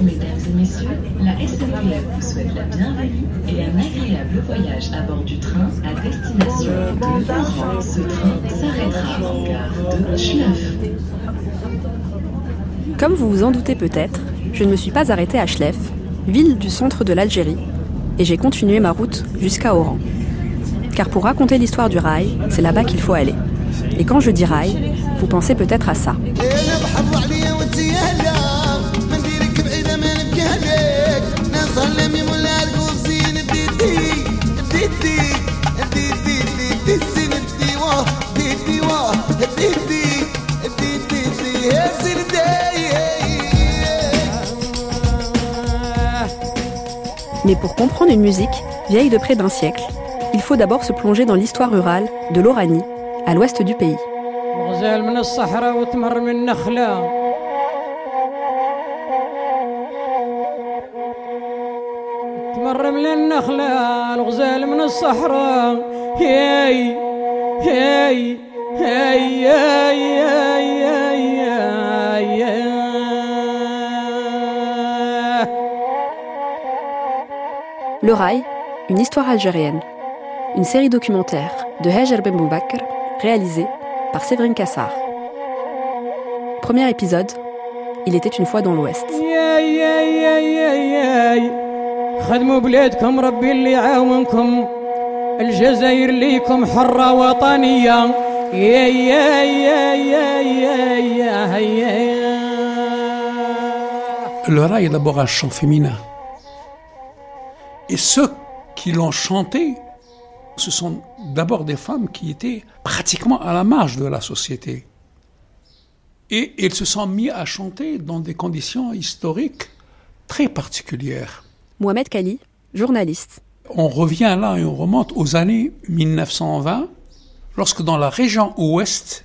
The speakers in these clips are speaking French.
Mesdames et messieurs, la SNCF vous souhaite la bienvenue et un agréable voyage à bord du train à destination de. Ce train s'arrêtera en gare de Schleff. Comme vous vous en doutez peut-être, je ne me suis pas arrêtée à Schleff, ville du centre de l'Algérie, et j'ai continué ma route jusqu'à Oran. Car pour raconter l'histoire du rail, c'est là-bas qu'il faut aller. Et quand je dis rail, vous pensez peut-être à ça. Mais pour comprendre une musique vieille de près d'un siècle, il faut d'abord se plonger dans l'histoire rurale de l'Oranie, à l'ouest du pays. Le rail, une histoire algérienne Une série documentaire de Hajar Ben Boubakr, réalisée par Séverine Cassard. Premier épisode, Il était une fois dans l'Ouest. خدموا بلادكم ربي اللي يعاونكم الجزائر ليكم حرة وطنية يا يا يا يا يا يا يا Le rail est d'abord un chant féminin. Et ceux qui l'ont chanté, ce sont d'abord des femmes qui étaient pratiquement à la marge de la société. Et ils se sont mis à chanter dans des conditions historiques très particulières. Mohamed Kali, journaliste. On revient là et on remonte aux années 1920, lorsque dans la région ouest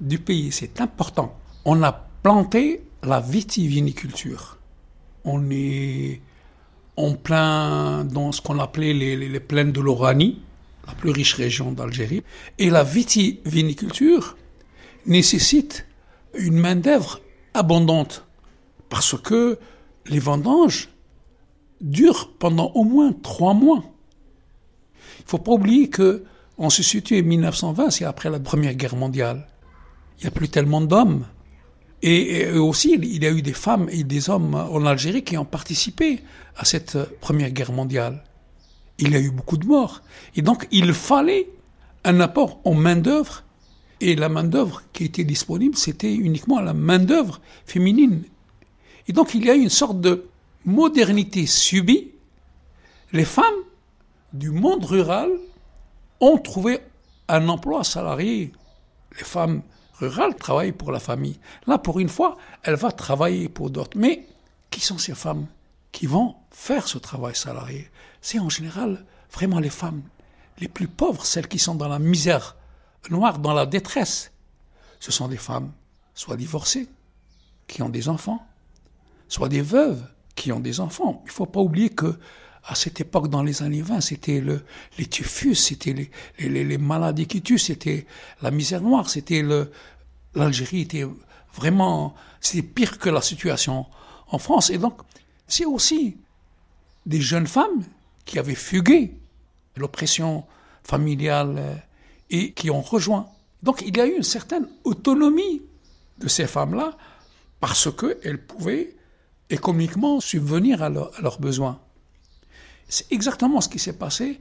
du pays, c'est important, on a planté la vitiviniculture. On est en plein dans ce qu'on appelait les, les- les plaines de l'Oranie, la plus riche région d'Algérie. Et la vitiviniculture nécessite une main-d'œuvre abondante parce que les vendanges durent pendant au moins trois mois. Il faut pas oublier que on se situe en 1920, c'est après la Première Guerre mondiale. Il n'y a plus tellement d'hommes. Et, et aussi, il y a eu des femmes et des hommes en Algérie qui ont participé à cette Première Guerre mondiale. Il y a eu beaucoup de morts. Et donc, il fallait un apport en main-d'œuvre. Et la main-d'œuvre qui était disponible, c'était uniquement la main-d'œuvre féminine. Et donc, il y a eu une sorte de modernité subie. Les femmes du monde rural ont trouvé un emploi salarié. Les femmes rurales travaillent pour la famille. Là, pour une fois, elle va travailler pour d'autres. Mais qui sont ces femmes? Qui vont faire ce travail salarié C'est en général vraiment les femmes les plus pauvres, celles qui sont dans la misère noire, dans la détresse. Ce sont des femmes soit divorcées, qui ont des enfants, soit des veuves qui ont des enfants. Il ne faut pas oublier que à cette époque, dans les années 20, c'était le, les typhus, c'était les, les, maladies qui tuent, c'était la misère noire, c'était l'Algérie était vraiment, c'était pire que la situation en France. Et donc, c'est aussi des jeunes femmes qui avaient fugué l'oppression familiale euh, et qui ont rejoint. Donc, il y a eu une certaine autonomie de ces femmes-là parce qu'elles pouvaient économiquement subvenir à leurs besoins. C'est exactement ce qui s'est passé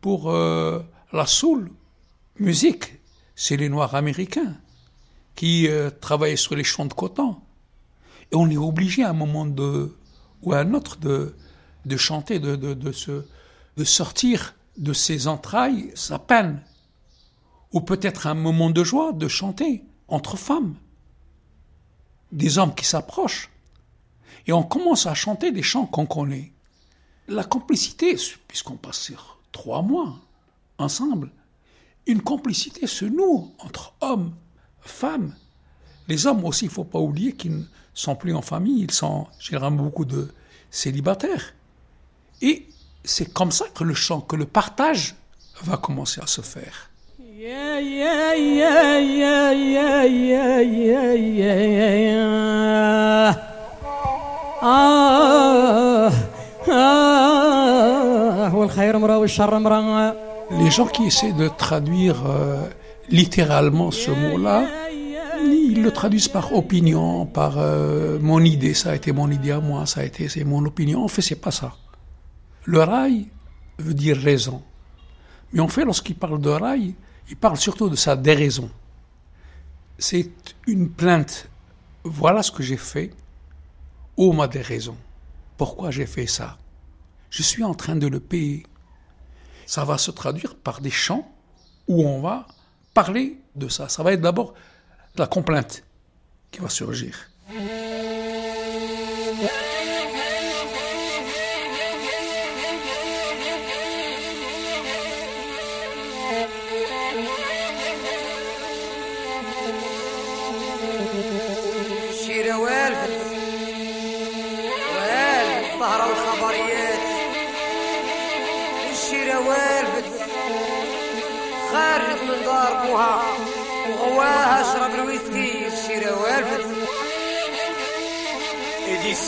pour euh, la soul musique. C'est les Noirs américains qui euh, travaillaient sur les champs de coton. Et on est obligé à un moment de, ou à un autre de, de chanter, de, de, de, se, de sortir de ses entrailles sa peine. ou peut-être un moment de joie de chanter entre femmes, des hommes qui s'approchent, et on commence à chanter des chants qu'on connaît. La complicité, puisqu'on passe trois mois ensemble, une complicité se noue entre hommes, femmes. Les hommes aussi, il ne faut pas oublier qu'ils sont plus en famille, ils sont généralement beaucoup de célibataires. Et c'est comme ça que le chant, que le partage va commencer à se faire. Les gens qui essaient de traduire euh, littéralement ce mot-là, ils le traduisent par opinion, par euh, mon idée, ça a été mon idée à moi, ça a été c'est mon opinion. En fait, c'est pas ça. Le rail veut dire raison. Mais en fait, lorsqu'il parle de rail, il parle surtout de sa déraison. C'est une plainte. Voilà ce que j'ai fait. Oh, ma déraison. Pourquoi j'ai fait ça? Je suis en train de le payer. Ça va se traduire par des chants où on va parler de ça. Ça va être d'abord la complainte qui va surgir.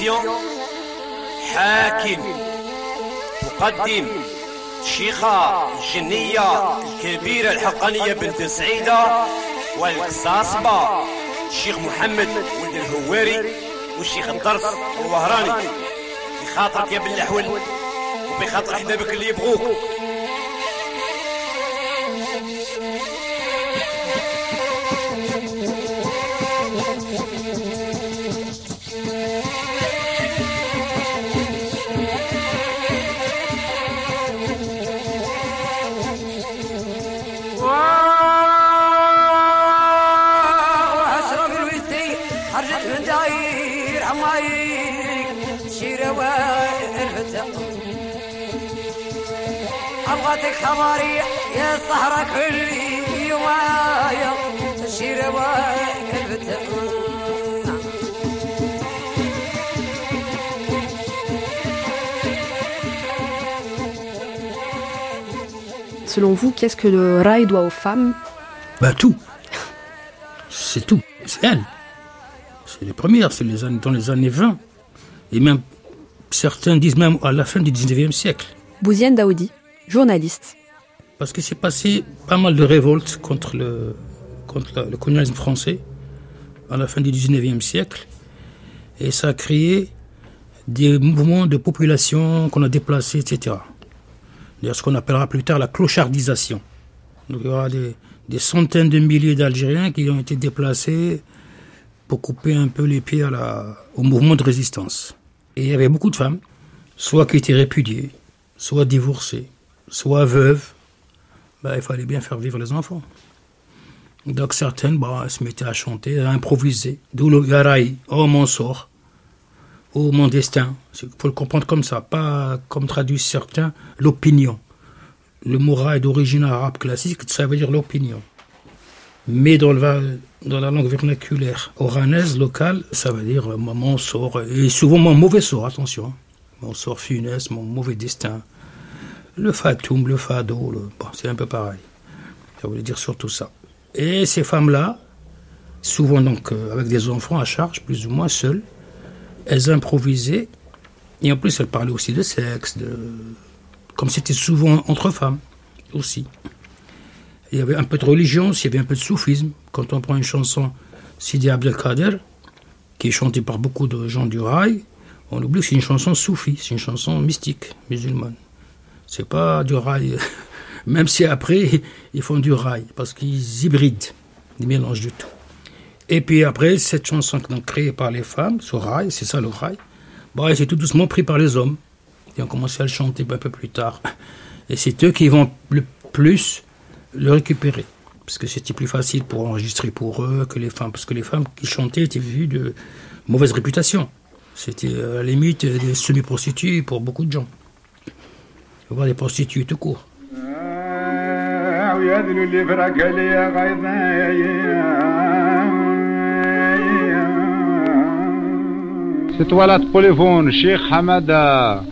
إديسيون حاكم تقدم الشيخة الجنية الكبيرة الحقانية بنت سعيدة والقصاصبة الشيخ محمد ولد الهواري والشيخ الدرس الوهراني. بخاطرك يا بن الحول وبخاطر حبابك اللي يبغوك. أبغاتك خبري يا صحرا كل يومايا الشيرة والفتة Selon vous, qu'est-ce que le rail doit aux femmes Bah tout. C'est tout. C'est elle. C'est les premières, c'est les années, dans les années 20. Et même, certains disent même à la fin du 19e siècle. Bouzienne Daoudi, journaliste. Parce que c'est passé pas mal de révoltes contre le, contre le colonialisme français à la fin du 19e siècle. Et ça a créé des mouvements de population qu'on a déplacés, etc. Ce qu'on appellera plus tard la clochardisation. Donc il y aura des, des centaines de milliers d'Algériens qui ont été déplacés pour couper un peu les pieds au mouvement de résistance. Et il y avait beaucoup de femmes, soit qui étaient répudiées, soit divorcées, soit veuves. Bah, il fallait bien faire vivre les enfants. Donc certaines bah, se mettaient à chanter, à improviser. D'où le garaï, oh mon sort, oh mon destin. Il faut le comprendre comme ça, pas comme traduisent certains, l'opinion. Le mot raï d'origine arabe classique, ça veut dire l'opinion. Mais dans, le, dans la langue vernaculaire oranaise, locale, ça veut dire euh, mon sort, et souvent mon mauvais sort, attention. hein. Mon sort funeste, mon mauvais destin. Le fatoum, le fado, le- bon, c'est un peu pareil. Ça voulait dire surtout ça. Et ces femmes-là, souvent donc euh, avec des enfants à charge, plus ou moins seules, elles improvisaient. Et en plus, elles parlaient aussi de sexe, de... comme c'était souvent entre femmes aussi. Il y avait un peu de religion, il y avait un peu de soufisme. Quand on prend une chanson Sidi Abdelkader, qui est chantée par beaucoup de gens du rail, on oublie que c'est une chanson soufie, c'est une chanson mystique, musulmane. C'est pas du rail, même si après ils font du rail, parce qu'ils hybrident, ils mélangent du tout. Et puis après, cette chanson donc, créée par les femmes, ce rail, c'est ça le rail, bah, c'est tout doucement pris par les hommes. Ils ont commencé à le chanter un peu plus tard. Et c'est eux qui vont le plus le récupérer. parce que c'était plus facile pour enregistrer pour eux que les femmes, parce que les femmes qui chantaient étaient vues de mauvaise réputation. C'était à la limite des semi-prostituées pour beaucoup de gens. Voir des prostituées tout court. C'est toilette polyphone, Cheikh Hamada.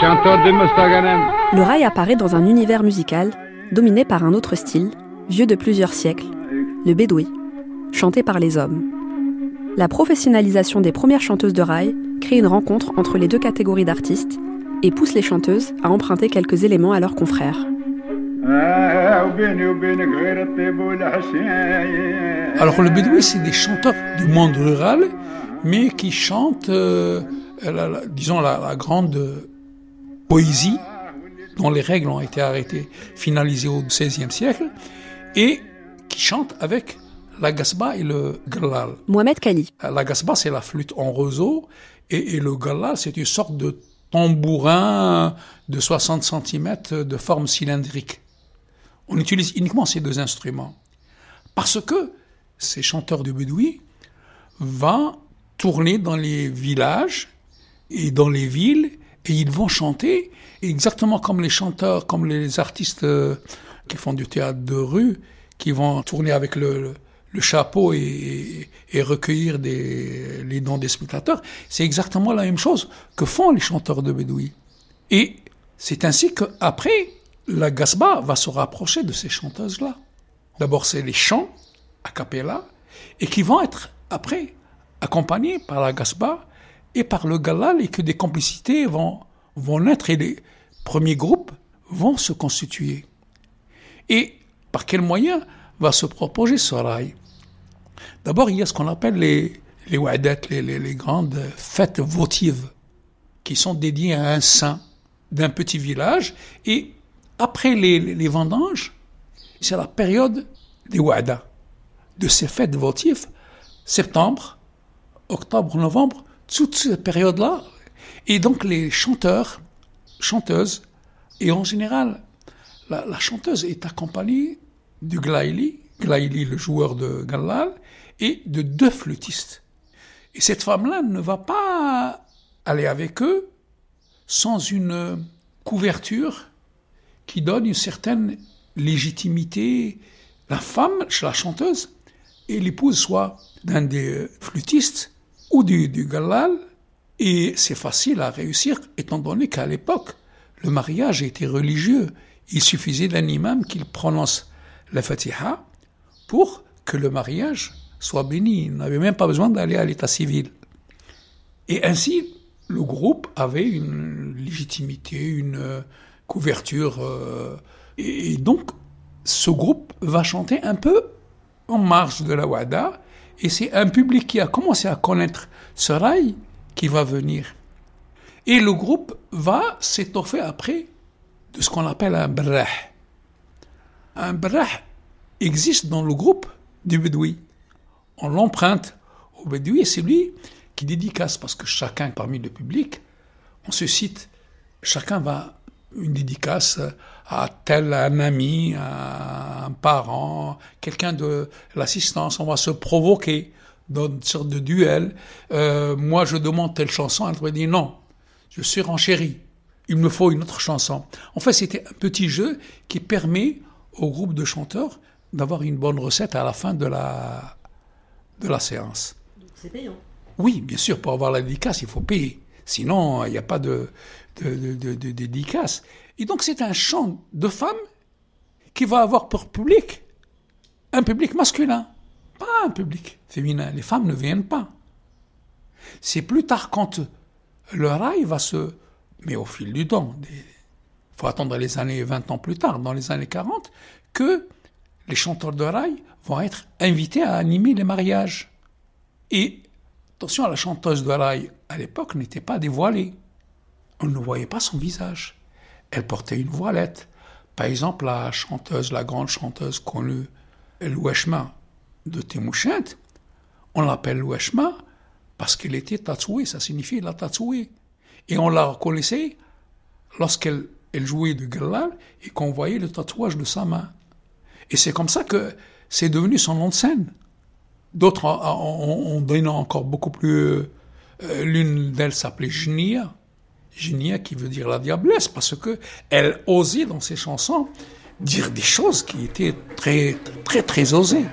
Chanteur de Mustaganem. Le rail apparaît dans un univers musical dominé par un autre style, vieux de plusieurs siècles, le bédoui, chanté par les hommes. La professionnalisation des premières chanteuses de rail crée une rencontre entre les deux catégories d'artistes et pousse les chanteuses à emprunter quelques éléments à leurs confrères. Alors le bédoui, c'est des chanteurs du monde rural, mais qui chantent, euh, la- la- disons, la, la grande poésie dont les règles ont été arrêtées, finalisées au XVIe siècle, et qui chantent avec la gasba et le galal. Mohamed Kali, La gasba, c'est la flûte en roseau, et, et le galal, c'est une sorte de tambourin de 60 cm de forme cylindrique. On utilise uniquement ces deux instruments. Parce que ces chanteurs de bédoui vont tourner dans les villages et dans les villes et ils vont chanter exactement comme les chanteurs, comme les artistes euh, qui font du théâtre de rue, qui vont tourner avec le, le- chapeau et, recueillir les dons des spectateurs. C'est exactement la même chose que font les chanteurs de bédoui. Et c'est ainsi qu'après, la Gasba va se rapprocher de ces chanteuses-là. D'abord, c'est les chants a cappella et qui vont être après accompagnés par la Gasba et par le Galal et que des complicités vont, naître et les premiers groupes vont se constituer. Et par quels moyens va se proposer ce rail? D'abord, il y a ce qu'on appelle les, les wadat, les, les- grandes fêtes votives, qui sont dédiées à un saint d'un petit village. Et après les, les- vendanges, c'est la période des wada, de ces fêtes votives, septembre, octobre, novembre, toute cette période-là. Et donc les chanteurs, chanteuses, et en général, la, la chanteuse est accompagnée du glaili, glaili le joueur de galal, de deux flûtistes. Et cette femme-là ne va pas aller avec eux sans une couverture qui donne une certaine légitimité. La femme, la chanteuse, et l'épouse soit d'un des flûtistes ou du, du galal, et c'est facile à réussir étant donné qu'à l'époque, le mariage était religieux. Il suffisait d'un imam qu'il prononce la fatiha pour que le mariage soit béni. Il n'avait même pas besoin d'aller à l'état civil. Et ainsi, le groupe avait une légitimité, une euh, couverture. euh, et, donc, ce groupe va chanter un peu en marge de la Wada. Et c'est un public qui a commencé à connaître ce rail qui va venir. Et le groupe va s'étoffer après de ce qu'on appelle un brah. Un brah existe dans le groupe du Bédoui. On l'emprunte au Bédoui et c'est lui qui dédicace parce que chacun parmi le public, on se cite, chacun va une dédicace à tel un ami, à un parent, quelqu'un de l'assistance. On va se provoquer dans une sorte de duel. Euh, moi, je demande telle chanson, elle va dire non, je suis renchéri. Il me faut une autre chanson. En fait, c'était un petit jeu qui permet au groupe de chanteurs d'avoir une bonne recette à la fin de la, de la séance. C'est payant. Oui, bien sûr, pour avoir la dédicace, il faut payer. Sinon, il n'y a pas de, de, de, de- de dédicace. Et donc, c'est un chant de femmes qui va avoir pour public un public masculin, pas un public féminin. Les femmes ne viennent pas. C'est plus tard quand le rail va se... Mais au fil du temps, il faut attendre les années 20 ans plus tard, dans les années 40, que les chanteurs de rail vont être invités à animer les mariages. Et attention, la chanteuse de rail à l'époque n'était pas dévoilée. On ne voyait pas son visage. Elle portait une voilette. Par exemple, la chanteuse, la grande chanteuse connue, Louechma de Temouchent, on l'appelle Louechma parce qu'elle était tatouée, ça signifie la tatouée. Et on la reconnaissait lorsqu'elle elle jouait du galal et qu'on voyait le tatouage de sa main. Et c'est comme ça que c'est devenu son nom de scène. D'autres ont donné encore beaucoup plus. Euh, l'une d'elles s'appelait Genia. Genia qui veut dire la diablesse, parce que elle osait dans ses chansons dire des choses qui étaient très, très, très osées.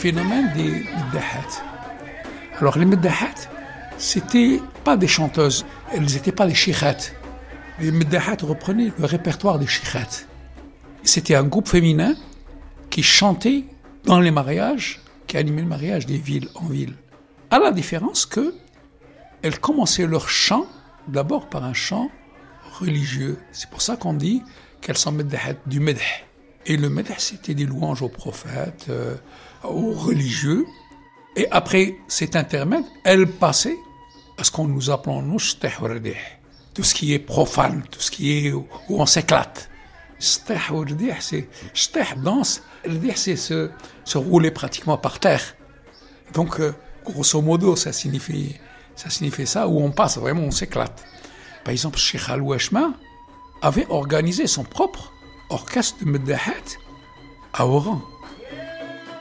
Phénomène des meddahat. Alors les meddahat, c'était pas des chanteuses, elles n'étaient pas des shikhat. Les meddahat reprenaient le répertoire des shikhat. C'était un groupe féminin qui chantait dans les mariages, qui animait le mariage des villes en ville. À la différence que elles commençaient leur chant d'abord par un chant religieux. C'est pour ça qu'on dit qu'elles sont meddahat du medh. Et le medh, c'était des louanges aux prophètes, euh, aux religieux. Et après cet intermède, elles passaient à ce qu'on nous appelons nous tout ce qui est profane, tout ce qui est où on s'éclate. c'est danse, c'est se, se rouler pratiquement par terre. Donc, euh, grosso modo, ça signifie, ça signifie ça, où on passe vraiment, on s'éclate. Par exemple, Sheikh al avait organisé son propre orchestre de Meddahat à Oran.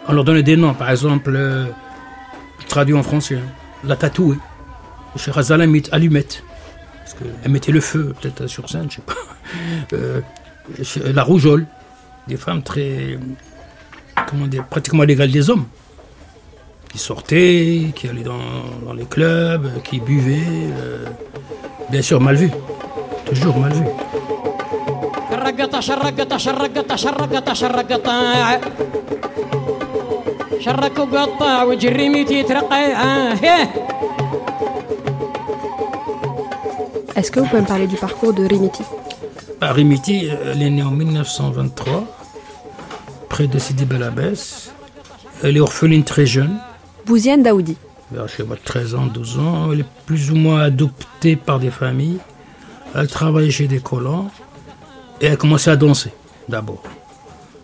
On leur donnait des noms, par exemple, euh, traduit en français, hein. la tatouée. Cheikh Azalam allumette. Parce qu'elle mettait le feu, peut-être sur scène, je sais pas. Euh, la rougeole. Des femmes très. Comment dire, pratiquement l'égale des hommes. Qui sortaient, qui allaient dans, les clubs, qui buvaient. Euh, bien sûr, mal vu. Toujours mal vu. Est-ce que vous pouvez me parler du parcours de Rimiti? Bah, Rimiti, elle est née en 1923, près de Sidi Belabès. Elle est orpheline très jeune. Bouzienne Daoudi? Vers 13 ans, 12 ans. Elle est plus ou moins adoptée par des familles. Elle travaille chez des colons. Et elle a commencé à danser, d'abord.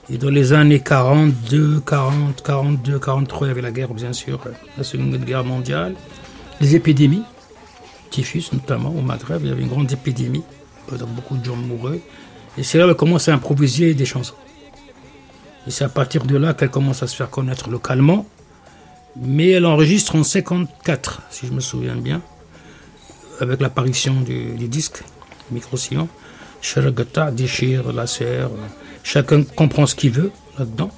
Et dans les années 42, 40, 42, 43, il y avait la guerre, bien sûr, la Seconde Guerre mondiale, les épidémies, typhus notamment, au Maghreb, il y avait une grande épidémie, donc beaucoup de gens mouraient. Et c'est là qu'elle commence à improviser des chansons. Et c'est à partir de là qu'elle commence à se faire connaître localement. Mais elle enregistre en 54, si je me souviens bien, avec l'apparition du, du disque, Micro-Sillon. Sharagata déchire la serre. Chacun comprend ce qu'il veut là-dedans.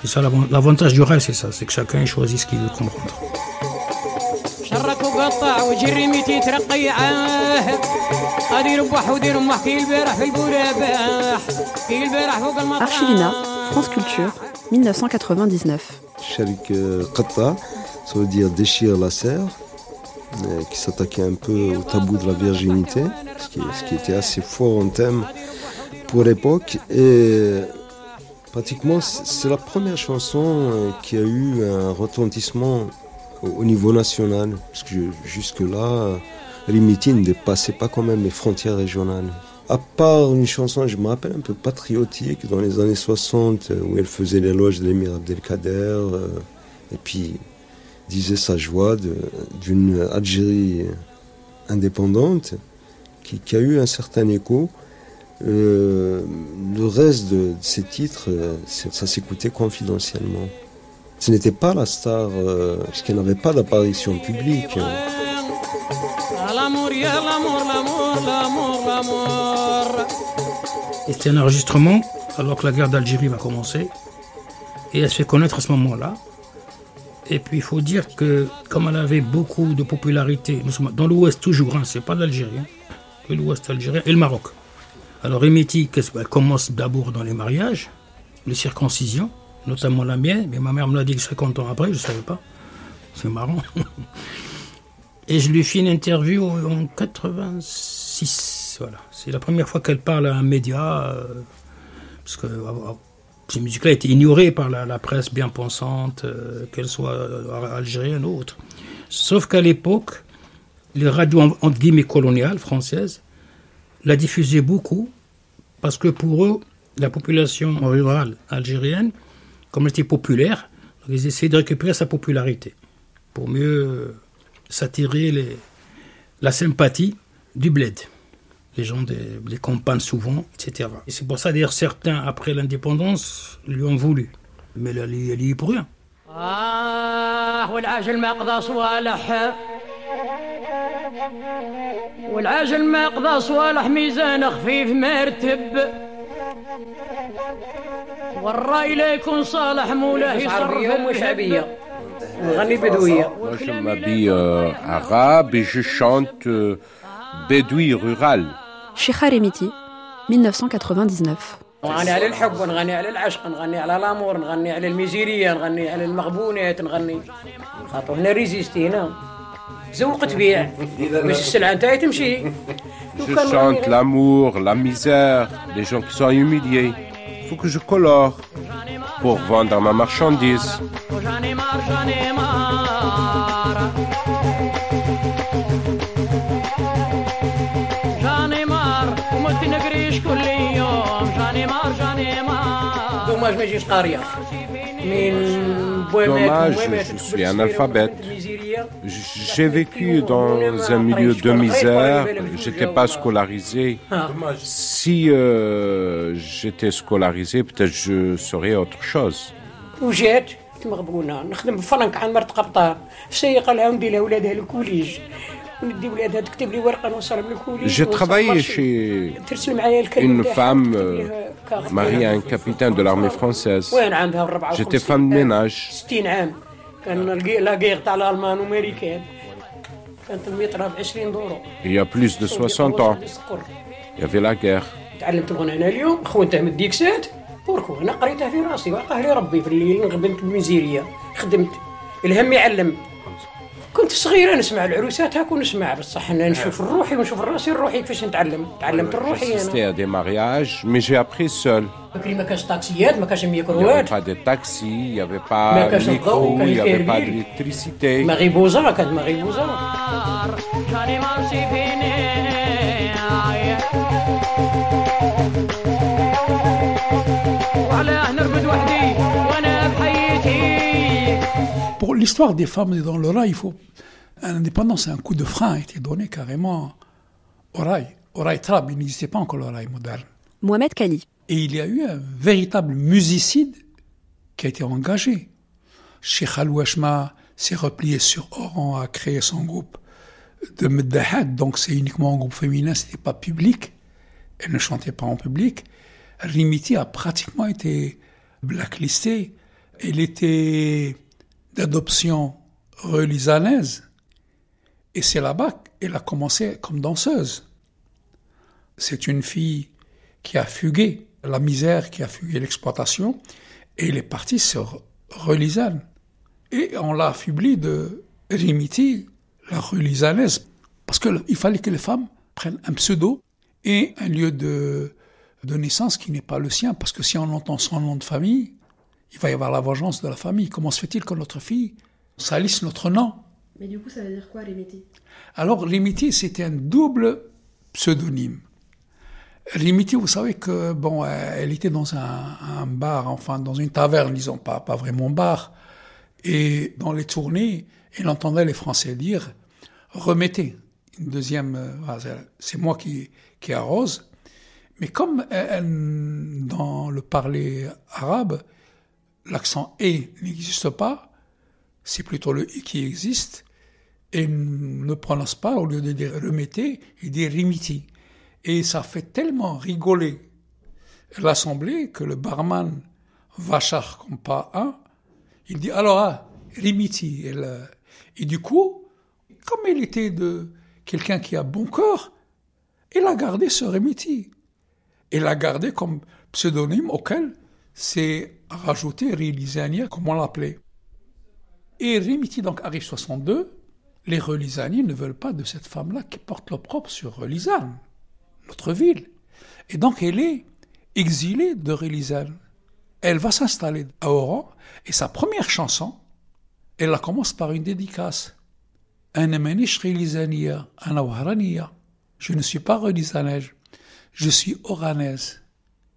C'est ça l'avantage du rail, c'est ça, c'est que chacun choisit ce qu'il veut comprendre. Archivina, France Culture, 1999. Sharik Qatta, ça veut dire déchire la serre, qui s'attaquait un peu au tabou de la virginité, ce qui, était assez fort en thème pour l'époque. Et pratiquement, c'est la première chanson euh, qui a eu un retentissement au niveau national, parce que jusque-là, Rimiti ne dépassait pas quand même les frontières régionales. À part une chanson, je me rappelle, un peu patriotique, dans les années 60, où elle faisait l'éloge de l'émir Abdelkader, euh, et puis disait sa joie d'une Algérie indépendante, qui, a eu un certain écho. Euh, le reste de, ces titres, euh, ça s'écoutait confidentiellement. Ce n'était pas la star, euh, parce qu'elle n'avait pas d'apparition publique. C'était un enregistrement alors que la guerre d'Algérie va commencer. Et elle se fait connaître à ce moment-là. Et puis il faut dire que comme elle avait beaucoup de popularité, dans l'Ouest toujours, hein, c'est pas l'Algérie, hein, l'Ouest algérien et le Maroc. Alors Emeti, elle commence d'abord dans les mariages, les circoncisions, notamment la mienne, mais ma mère me l'a dit 50 ans après, je ne savais pas. C'est marrant. Et je lui fais une interview en 86. Voilà. C'est la première fois qu'elle parle à un média. euh, parce que euh, ces musiques-là étaient ignorées par la, presse bien pensante, euh, qu'elle soit euh, algérienne ou autre. Sauf qu'à l'époque, les radios en- entre guillemets coloniales françaises la diffusaient beaucoup parce que pour eux, la population rurale algérienne, comme elle était populaire, ils essayaient de récupérer sa popularité pour mieux euh, s'attirer la sympathie du bled Les gens des, des campagnes souvent, etc. Et c'est pour ça d'ailleurs certains, après l'indépendance, lui ont voulu. Mais elle y elle y est pour rien. آه والعجل ما قضى صوالح والعجل ما قضى صوالح ميزان خفيف مرتب والراي لا يكون صالح مولاه مش يصرف عربية ومش الهب. عبية نغني بدوية Moi, je m'habille euh, arabe et je chante euh, bédoui rural. Sheikha Remiti, 1999. نغني على الحب ونغني على العشق نغني على الامور نغني على الميزيريه نغني على المغبونات نغني خاطر هنا ريزيستي هنا زوق تبيع باش السلعه نتاعي تمشي Je chante l'amour, la misère, les gens qui sont humiliés. Il faut que je colore pour vendre ma marchandise. مار دوماج ما يجيش قاريه من بويمات Dommage, وبويمات je تكبر suis السفيرة analphabète. وتكبر الميزيرية. J'ai vécu dans un milieu de misère. J'étais pas scolarisé. Si euh, j'étais scolarisé, peut-être je serais autre chose. وجات كنت مغبونه نخدم بفرنك عن مرت قبطان سيقه لها وندي لها ولادها للكوليج J'ai travaillé chez une femme euh, mariée à un capitaine de l'armée française. J'étais femme de ménage. Il y a plus de 60 ans, il y avait la guerre. كنت صغيرة نسمع العروسات هاك ونسمع بصح أنا نشوف روحي ونشوف راسي روحي كيفاش نتعلم تعلمت روحي أنا سيتي دي مارياج مي جي ابري سول بكري ما كانش طاكسيات ما كانش ميكروات با دي تاكسي يافي با ما كانش الضوء ما كانش با ديليكتريسيتي مغيبوزة كانت l'histoire des femmes dans le rail, il faut. L'indépendance, un coup de frein a été donné carrément au rail. Au rail trab, il n'existait pas encore le rail moderne. Mohamed Kali. Et il y a eu un véritable musicide qui a été engagé. Cheikh Al-Washma s'est replié sur Oran, a créé son groupe de Meddahat, donc c'est uniquement un groupe féminin, c'était pas public. Elle ne chantait pas en public. Rimiti a pratiquement été blacklistée. Elle était d'adoption relisanaise. Et c'est là-bas qu'elle a commencé comme danseuse. C'est une fille qui a fugué la misère, qui a fugué l'exploitation, et elle est partie sur Relisane. Et on l'a affublée de Rimiti, la relisanaise, parce qu'il fallait que les femmes prennent un pseudo et un lieu de naissance qui n'est pas le sien, parce que si on entend son nom de famille, il va y avoir la vengeance de la famille. Comment se fait-il que notre fille salisse notre nom Mais du coup, ça veut dire quoi, métiers alors, Rimiti, c'était un double pseudonyme. Rimiti, vous savez que, bon, euh, elle était dans un, un bar, enfin, dans une taverne, disons, pas, pas vraiment bar. Et dans les tournées, elle entendait les Français dire remettez. Une deuxième, euh, voilà, c'est moi qui, qui arrose. Mais comme elle- elle, dans le parler arabe, l'accent et n'existe pas, c'est plutôt le i qui existe, et ne prononce pas, au lieu de dire remettez, il dit rimiti. Et ça fait tellement rigoler l'assemblée que le barman Vachar comme pas un, il dit alors ah, rimiti. Et du coup, comme il était de quelqu'un qui a bon cœur, il a gardé ce rimiti. Il l'a gardé comme pseudonyme auquel c'est rajouter Rilisania, comme on l'appelait. Et Rimiti donc arrive 62, les Relisaniens ne veulent pas de cette femme-là qui porte l'opprobre sur Relisane, notre ville. Et donc elle est exilée de Relisane. Elle va s'installer à Oran et sa première chanson, elle la commence par une dédicace. Je ne suis pas Relisanaise, je suis oranaise.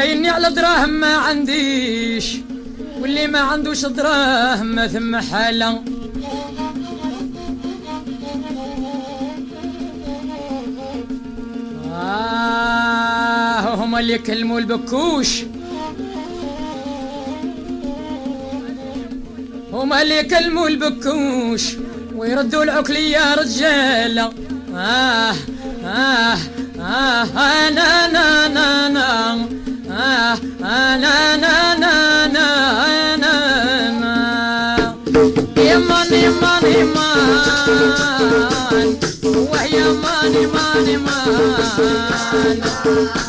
سايلني على دراهم ما عنديش واللي ما عندوش دراهم ما ثم حاله آه هم اللي يكلموا البكوش هم اللي يكلموا البكوش ويردوا العكلية رجالة آه آه آه أنا نا نا نا آه أنا نا نا نا أنا نا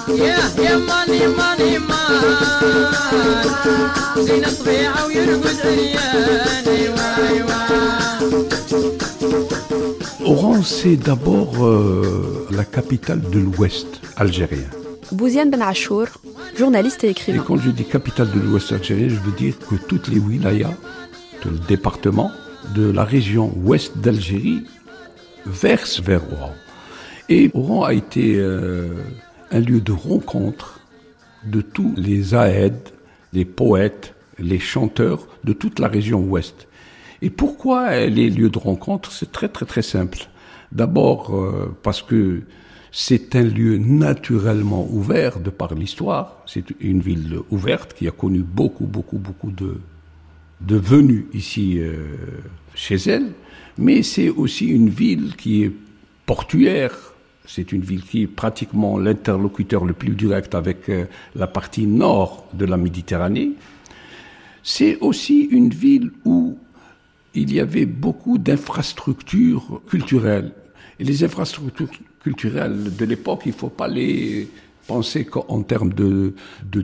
يا يا ماني ماني مان زين الطبيعة ويرقد عريان ايوا ايوا Oran, c'est d'abord euh, la capitale de l'Ouest algérien. Bouziane Ben Achour, journaliste et quand je dis capitale de l'Ouest algérien, je veux dire que toutes les wilayas, tout le département de la région ouest d'Algérie versent vers Oran. Et Oran a été euh, un lieu de rencontre de tous les aèdes, les poètes, les chanteurs de toute la région ouest. Et pourquoi les lieux de rencontre? C'est très très très simple. D'abord euh, parce que c'est un lieu naturellement ouvert de par l'histoire. C'est une ville ouverte qui a connu beaucoup beaucoup beaucoup de de venues ici euh, chez elle. Mais c'est aussi une ville qui est portuaire. C'est une ville qui est pratiquement l'interlocuteur le plus direct avec euh, la partie nord de la Méditerranée. C'est aussi une ville où il y avait beaucoup d'infrastructures culturelles. Et les infrastructures culturelles de l'époque, il ne faut pas les penser qu'en termes de,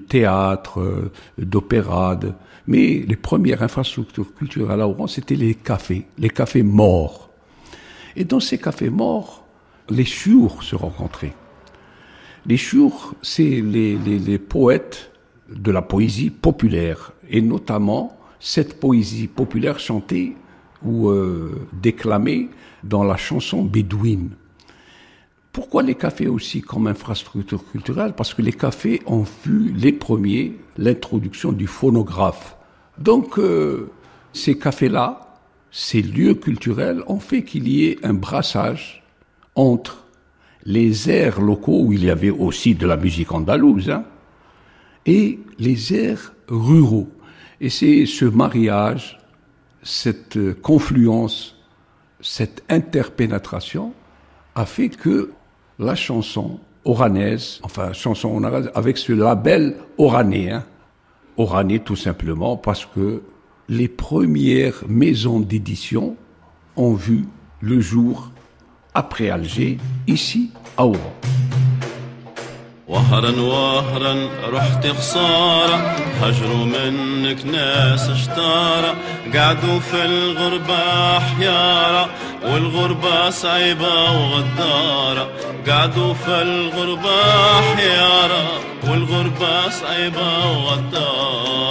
théâtre, euh, d'opéra, mais les premières infrastructures culturelles à Oran, c'était les cafés, les cafés morts. Et dans ces cafés morts, les chours se rencontraient. Les chours, c'est les poètes de la poésie populaire, et notamment cette poésie populaire chantée ou euh, déclamée dans la chanson bédouine. Pourquoi les cafés aussi comme infrastructure culturelle? Parce que les cafés ont vu les premiers l'introduction du phonographe. Donc euh, ces cafés-là, ces lieux culturels ont fait qu'il y ait un brassage entre les airs locaux où il y avait aussi de la musique andalouse hein, et les airs ruraux. Et c'est ce mariage, cette euh, confluence, cette interpénétration a fait que la chanson oranaise, enfin chanson oranaise avec ce label oranais, hein, oranais tout simplement parce que les premières maisons d'édition ont vu le jour après Alger, ici à Oran. وهرا وهرا رحت خسارة هجروا منك ناس اشتارة قعدوا في الغربة حيارة والغربة صعيبة وغدارة قعدوا في الغربة حيارة والغربة صعيبة وغدارة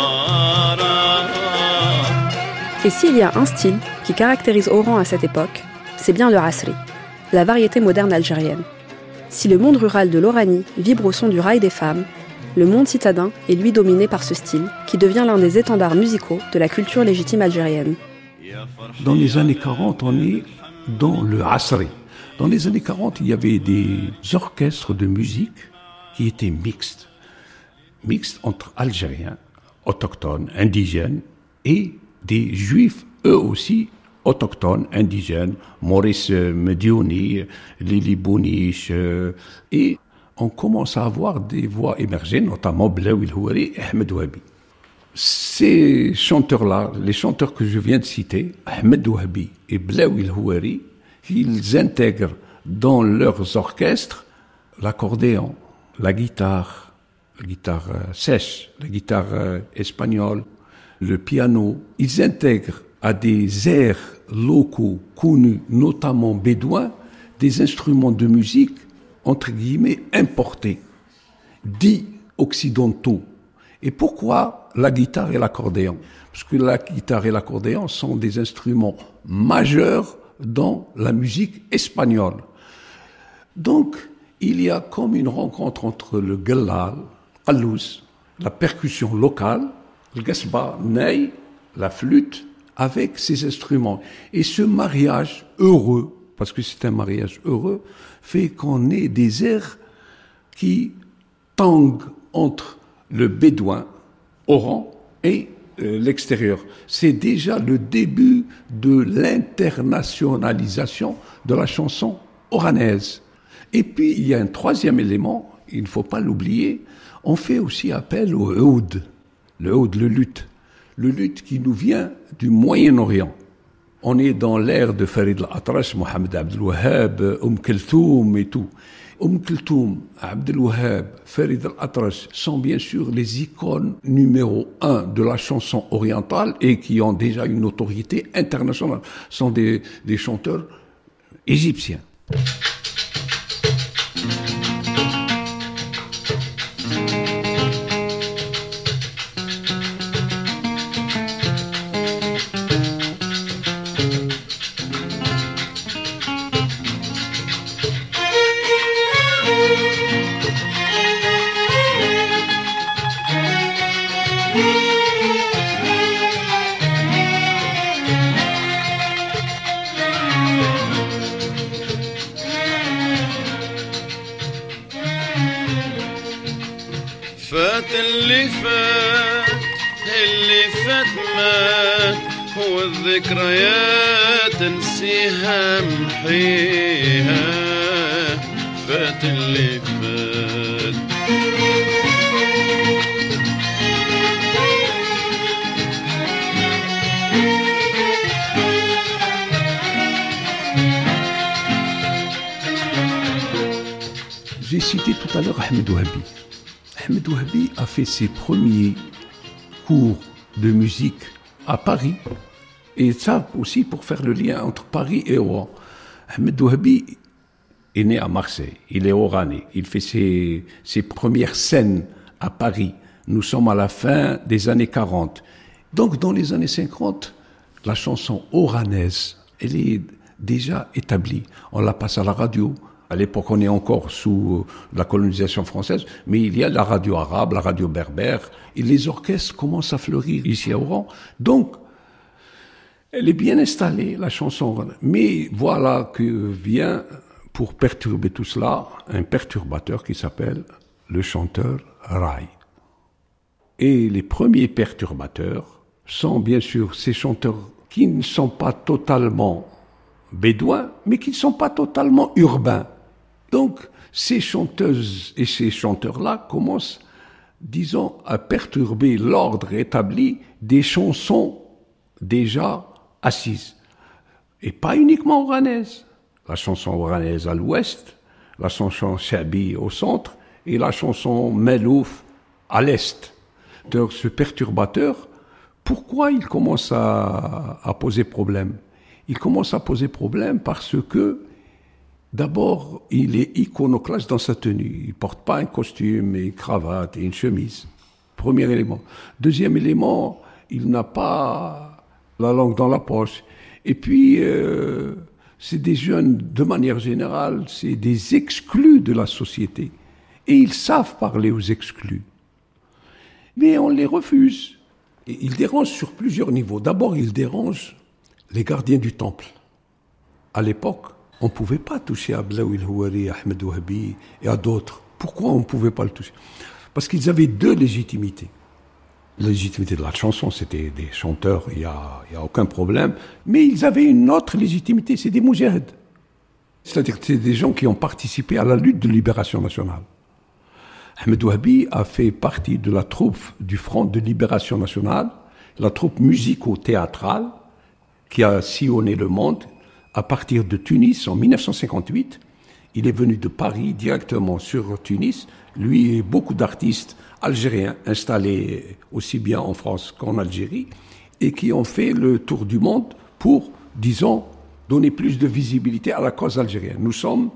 Et s'il y a un style qui caractérise Oran à cette époque, c'est bien le Asri, la variété moderne algérienne. Si le monde rural de l'Oranie vibre au son du rail des femmes, le monde citadin est lui dominé par ce style qui devient l'un des étendards musicaux de la culture légitime algérienne. Dans les années 40, on est dans le Asri. Dans les années 40, il y avait des orchestres de musique qui étaient mixtes. Mixtes entre Algériens, autochtones, indigènes, et des juifs, eux aussi, autochtones, indigènes, Maurice Medioni, Lili Bouniche, euh, et on commence à avoir des voix émerger, notamment Blaoui Houari et Ahmed Ouabi. Ces chanteurs-là, les chanteurs que je viens de citer, Ahmed Ouabi et Blaoui Houari, ils intègrent dans leurs orchestres l'accordéon, la guitare, la guitare euh, sèche, la guitare euh, espagnole, le piano. Ils intègrent à des airs locaux connus, notamment bédouins, des instruments de musique, entre guillemets, importés, dits occidentaux. Et pourquoi la guitare et l'accordéon? Parce que la guitare et l'accordéon sont des instruments majeurs dans la musique espagnole. Donc, il y a comme une rencontre entre le gallal, alous, la percussion locale, le gasba, ney, la flûte, avec ces instruments. Et ce mariage heureux, parce que c'est un mariage heureux, fait qu'on ait des airs qui tanguent entre le bédouin, Oran, et euh, l'extérieur. C'est déjà le début de l'internationalisation de la chanson oranaise. Et puis, il y a un troisième élément, il ne faut pas l'oublier, on fait aussi appel au oud, le oud, le luth, le luth qui nous vient du Moyen-Orient. On est dans l'ère de Farid al-Atrash, Mohamed Abdel Wahhab, Kulthum et tout. Umm Kulthum, Abdel Wahhab, Farid al-Atrash sont bien sûr les icônes numéro un de la chanson orientale et qui ont déjà une autorité internationale. Ce sont des chanteurs égyptiens. Ses premiers cours de musique à Paris. Et ça aussi pour faire le lien entre Paris et Oran. Ahmed Ouhabi est né à Marseille, il est oranais, il fait ses, ses premières scènes à Paris. Nous sommes à la fin des années 40. Donc dans les années 50, la chanson oranaise, elle est déjà établie. On la passe à la radio. À l'époque, on est encore sous la colonisation française, mais il y a la radio arabe, la radio berbère, et les orchestres commencent à fleurir ici à Oran. Donc, elle est bien installée, la chanson. Mais voilà que vient, pour perturber tout cela, un perturbateur qui s'appelle le chanteur Rai. Et les premiers perturbateurs sont bien sûr ces chanteurs qui ne sont pas totalement bédouins, mais qui ne sont pas totalement urbains. Donc, ces chanteuses et ces chanteurs-là commencent, disons, à perturber l'ordre établi des chansons déjà assises. Et pas uniquement oranaises. La chanson oranaise à l'ouest, la chanson shabi au centre et la chanson melouf à l'est. Donc, ce perturbateur, pourquoi il commence à poser problème? Il commence à poser problème parce que D'abord, il est iconoclaste dans sa tenue. Il porte pas un costume et une cravate et une chemise. Premier élément. Deuxième élément, il n'a pas la langue dans la poche. Et puis, euh, c'est des jeunes, de manière générale, c'est des exclus de la société. Et ils savent parler aux exclus. Mais on les refuse. Ils dérangent sur plusieurs niveaux. D'abord, ils dérangent les gardiens du temple. À l'époque, on ne pouvait pas toucher à Blaoui Houari, à Ahmed et à d'autres. Pourquoi on ne pouvait pas le toucher? Parce qu'ils avaient deux légitimités. La légitimité de la chanson, c'était des chanteurs, il n'y a, y a aucun problème. Mais ils avaient une autre légitimité, c'est des moujaheds. C'est-à-dire que c'est des gens qui ont participé à la lutte de libération nationale. Ahmed Ouabi a fait partie de la troupe du Front de libération nationale, la troupe musico-théâtrale qui a sillonné le monde à partir de Tunis en 1958. Il est venu de Paris directement sur Tunis, lui et beaucoup d'artistes algériens installés aussi bien en France qu'en Algérie, et qui ont fait le tour du monde pour, disons, donner plus de visibilité à la cause algérienne. Nous sommes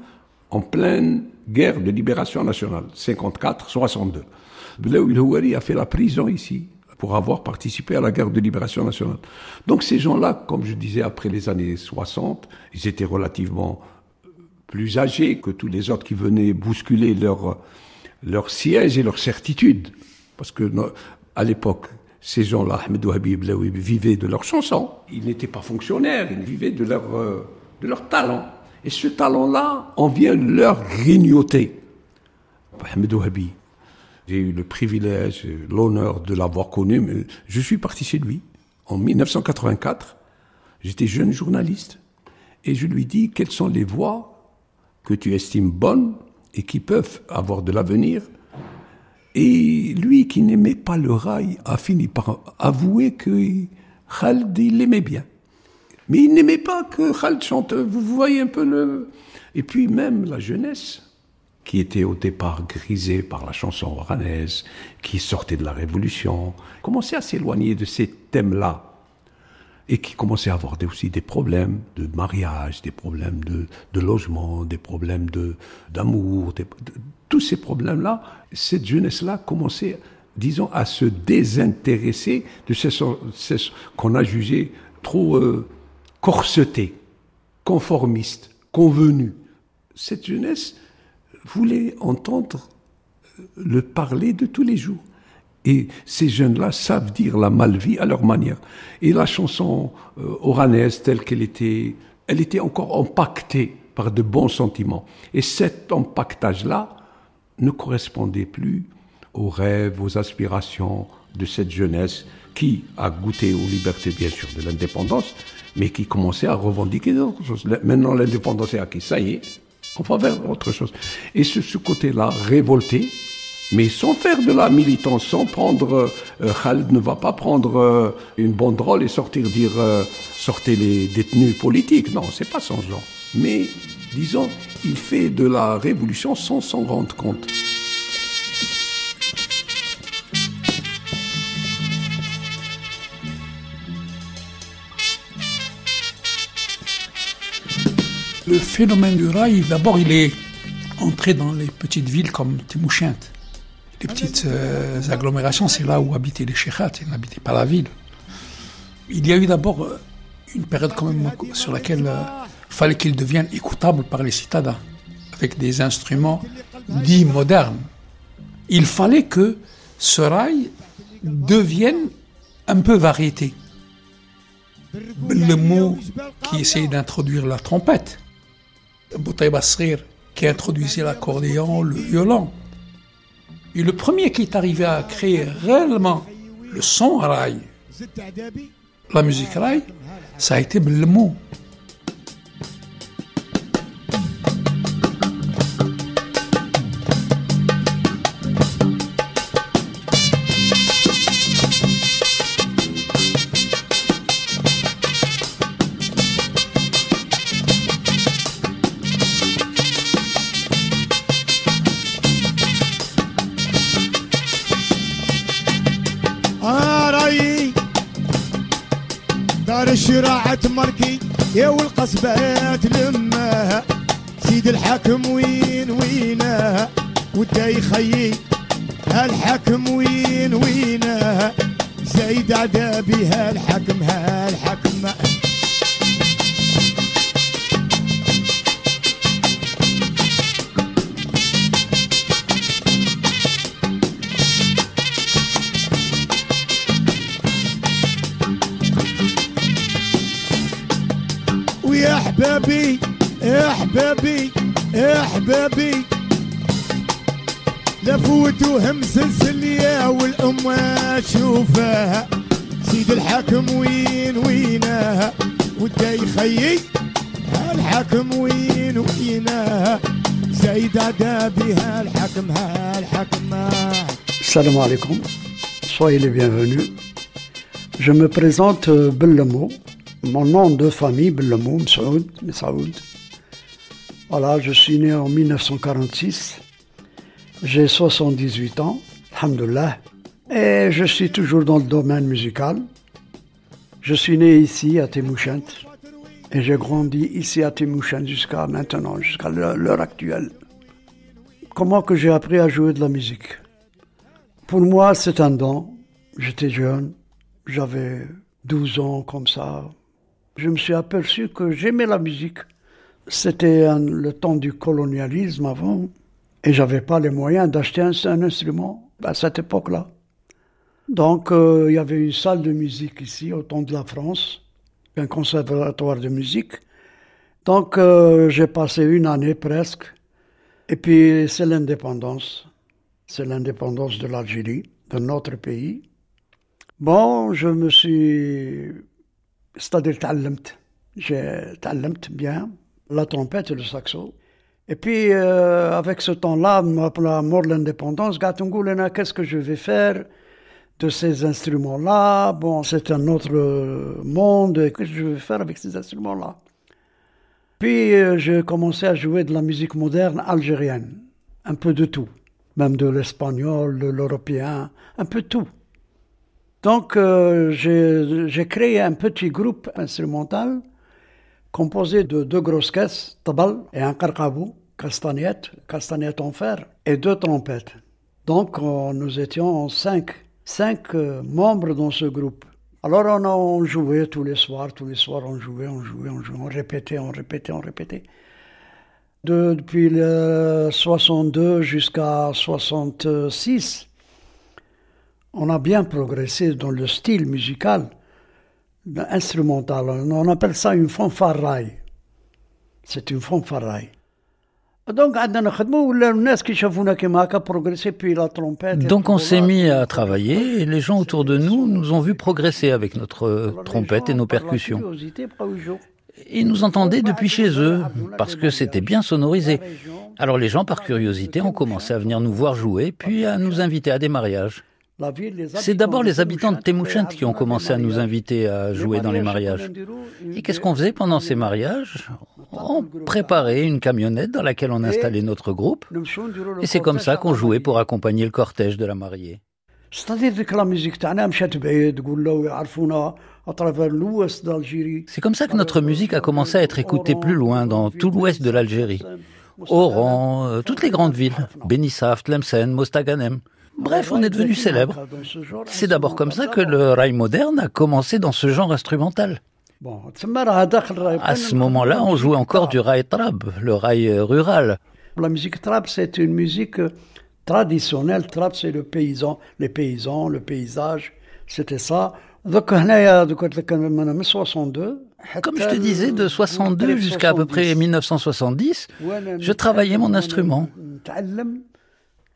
en pleine guerre de libération nationale, 54-62. Blaoui Houari a fait la prison ici pour avoir participé à la guerre de libération nationale. Donc ces gens-là, comme je disais, après les années 60, ils étaient relativement plus âgés que tous les autres qui venaient bousculer leur, leur siège et leur certitude. Parce que à l'époque, ces gens-là, Ahmed Ouabi Blaoui, vivaient de leurs chansons. Ils n'étaient pas fonctionnaires, ils vivaient de leur, euh, de leur talent. Et ce talent-là, on vient leur grignoter. Ahmed Ouabi, j'ai eu le privilège, l'honneur de l'avoir connu, mais je suis parti chez lui en 1984. J'étais jeune journaliste et je lui dis quelles sont les voies que tu estimes bonnes et qui peuvent avoir de l'avenir? Et lui qui n'aimait pas le rail a fini par avouer que Khaled, il l'aimait bien. Mais il n'aimait pas que Khaled chante. Vous voyez un peu le... Et puis même la jeunesse, qui était au départ grisée par la chanson oranaise, qui sortait de la Révolution, commençait à s'éloigner de ces thèmes-là. Et qui commençait à avoir aussi des problèmes de mariage, des problèmes de, logement, des problèmes d'amour, tous ces problèmes-là. Cette jeunesse-là commençait, disons, à se désintéresser de ce, ce qu'on a jugé trop euh, corseté, conformiste, convenu. Cette jeunesse voulait entendre le parler de tous les jours. Et ces jeunes-là savent dire la malvie à leur manière. Et la chanson euh, oranaise telle qu'elle était, elle était encore empaquetée par de bons sentiments. Et cet empaquetage-là ne correspondait plus aux rêves, aux aspirations de cette jeunesse qui a goûté aux libertés, bien sûr, de l'indépendance, mais qui commençait à revendiquer d'autres choses. Maintenant, l'indépendance est acquise, ça y est, on va vers autre chose. Et ce, ce côté-là, révolté, mais sans faire de la militance, sans prendre, euh, Khaled ne va pas prendre euh, une banderole et sortir dire euh, sortez les détenus politiques. Non, c'est pas son genre. Mais disons, il fait de la révolution sans s'en rendre compte. Le phénomène du rail, d'abord, il est entré dans les petites villes comme Timouchent. Les petites euh, agglomérations, c'est là où habitaient les sheikhats, ils n'habitaient pas la ville. Il y a eu d'abord euh, une période quand même sur laquelle il euh, fallait qu'il devienne écoutable par les citadins, avec des instruments dits modernes. Il fallait que ce rail devienne un peu variété. Le mot qui essayait d'introduire la trompette, Boutaïb Asrir, qui introduisait l'accordéon, le violon. Et le premier qui est arrivé à créer réellement le son rail, la musique rail, ça a été le Alaikum, soyez les bienvenus. Je me présente euh, Bellamo, mon nom de famille Bellamo, Msaoud, Msaoud. Voilà, je suis né en 1946, j'ai 78 ans, alhamdoulilah, et je suis toujours dans le domaine musical. Je suis né ici à Temouchent et j'ai grandi ici à Temouchent jusqu'à maintenant, jusqu'à l'heure actuelle. Comment que j'ai appris à jouer de la musique? Pour moi, c'est un don. J'étais jeune, j'avais 12 ans comme ça. Je me suis aperçu que j'aimais la musique. C'était le temps du colonialisme avant et j'avais pas les moyens d'acheter un, instrument à cette époque-là. Donc euh, il y avait une salle de musique ici au temps de la France, un conservatoire de musique. Donc euh, j'ai passé une année presque et puis c'est l'indépendance. C'est l'indépendance de l'Algérie, de notre pays. Bon, je me suis... C'est-à-dire, j'ai bien. La trompette et le saxo. Et puis, euh, avec ce temps-là, la mort de l'indépendance, qu'est-ce que je vais faire de ces instruments-là? Bon, c'est un autre monde, qu'est-ce que je vais faire avec ces instruments-là? Puis, euh, j'ai commencé à jouer de la musique moderne algérienne, un peu de tout, même de l'espagnol, de l'européen, un peu tout. Donc, euh, j'ai créé un petit groupe instrumental composé de deux grosses caisses, tabal et un carcabou, castagnette, castagnette en fer, et deux trompettes. Donc nous étions cinq, cinq euh, membres dans ce groupe. Alors on, on jouait tous les soirs, tous les soirs on jouait, on jouait, on jouait, on répétait, on répétait, on répétait. De, depuis le 62 jusqu'à 66, on a bien progressé dans le style musical instrumental. On appelle ça une fanfaraille. C'est une fanfaraille. Donc, Donc on s'est mis à travailler et les gens autour de nous nous ont vu progresser avec notre trompette et nos percussions. Ils nous entendaient depuis chez eux parce que c'était bien sonorisé. Alors les gens par curiosité ont commencé à venir nous voir jouer puis à nous inviter à des mariages. C'est d'abord les habitants de Temouchent qui ont commencé à nous inviter à jouer dans les mariages. Et qu'est-ce qu'on faisait pendant ces mariages? On préparait une camionnette dans laquelle on installait notre groupe. Et c'est comme ça qu'on jouait pour accompagner le cortège de la mariée. C'est comme ça que notre musique a commencé à être écoutée plus loin, dans tout l'ouest de l'Algérie. Oran, euh, toutes les grandes villes, Benissaf, Tlemcen, Mostaganem. Bref, on est devenu célèbre. C'est d'abord comme ça que le rail moderne a commencé dans ce genre instrumental. À ce moment-là, on jouait encore du rail trab, le rail rural. La musique trab, c'est une musique traditionnelle. Trab, c'est le paysan, les paysans, le paysage. C'était ça. Comme je te disais, de 62 jusqu'à à peu près 1970, je travaillais mon instrument.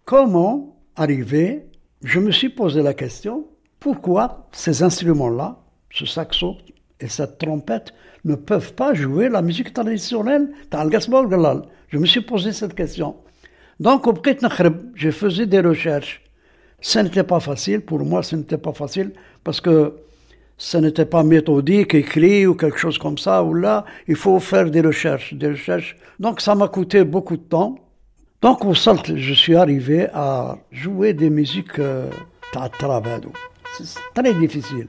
Comment arrivé, je me suis posé la question, pourquoi ces instruments-là, ce saxo et cette trompette, ne peuvent pas jouer la musique traditionnelle Je me suis posé cette question. Donc, au je faisais des recherches. Ce n'était pas facile, pour moi, ce n'était pas facile, parce que ce n'était pas méthodique, écrit ou quelque chose comme ça, ou là, il faut faire des recherches, des recherches. Donc, ça m'a coûté beaucoup de temps. Donc au salt, je suis arrivé à jouer des musiques euh, C'est très difficile.